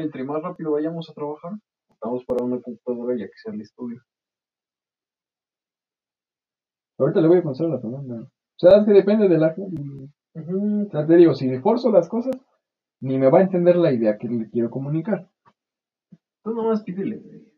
Entre más rápido vayamos a trabajar, estamos para una computadora ya que sea el estudio. Ahorita le voy a pasar la Fernanda. O sea, es que depende de la gente. O sea, te digo, si le forzo las cosas, ni me va a entender la idea que le quiero comunicar. Tú nomás pídele.